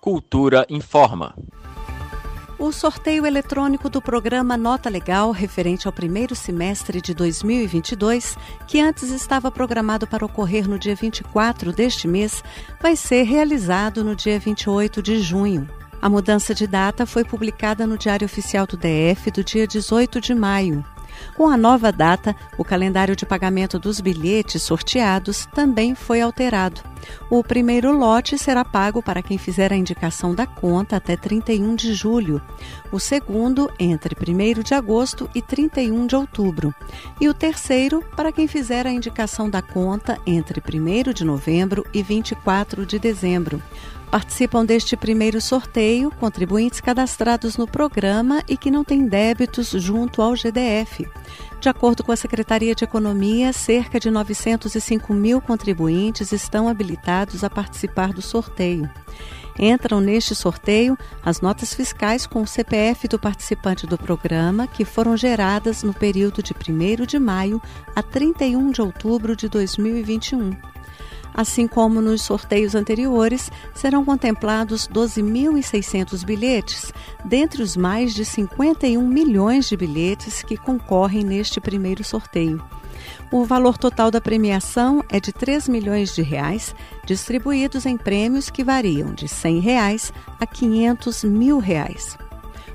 Cultura informa. O sorteio eletrônico do programa Nota Legal, referente ao primeiro semestre de 2022, que antes estava programado para ocorrer no dia 24 deste mês, vai ser realizado no dia 28 de junho. A mudança de data foi publicada no Diário Oficial do DF do dia 18 de maio. Com a nova data, o calendário de pagamento dos bilhetes sorteados também foi alterado. O primeiro lote será pago para quem fizer a indicação da conta até 31 de julho, o segundo entre 1 de agosto e 31 de outubro, e o terceiro para quem fizer a indicação da conta entre 1 de novembro e 24 de dezembro. Participam deste primeiro sorteio contribuintes cadastrados no programa e que não têm débitos junto ao GDF. De acordo com a Secretaria de Economia, cerca de 905 mil contribuintes estão habilitados a participar do sorteio. Entram neste sorteio as notas fiscais com o CPF do participante do programa que foram geradas no período de 1 de maio a 31 de outubro de 2021. Assim como nos sorteios anteriores, serão contemplados 12.600 bilhetes, dentre os mais de 51 milhões de bilhetes que concorrem neste primeiro sorteio. O valor total da premiação é de 3 milhões de reais, distribuídos em prêmios que variam de 100 reais a 500 mil reais.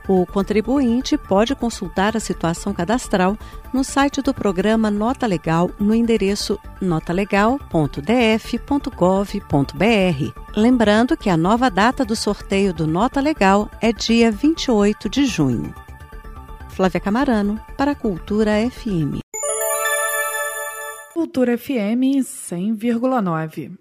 O contribuinte pode consultar a situação cadastral no site do programa Nota Legal no endereço notalegal.df.gov.br. Lembrando que a nova data do sorteio do Nota Legal é dia 28 de junho. Flávia Camarano, para a Cultura FM. Cultura FM 100,9.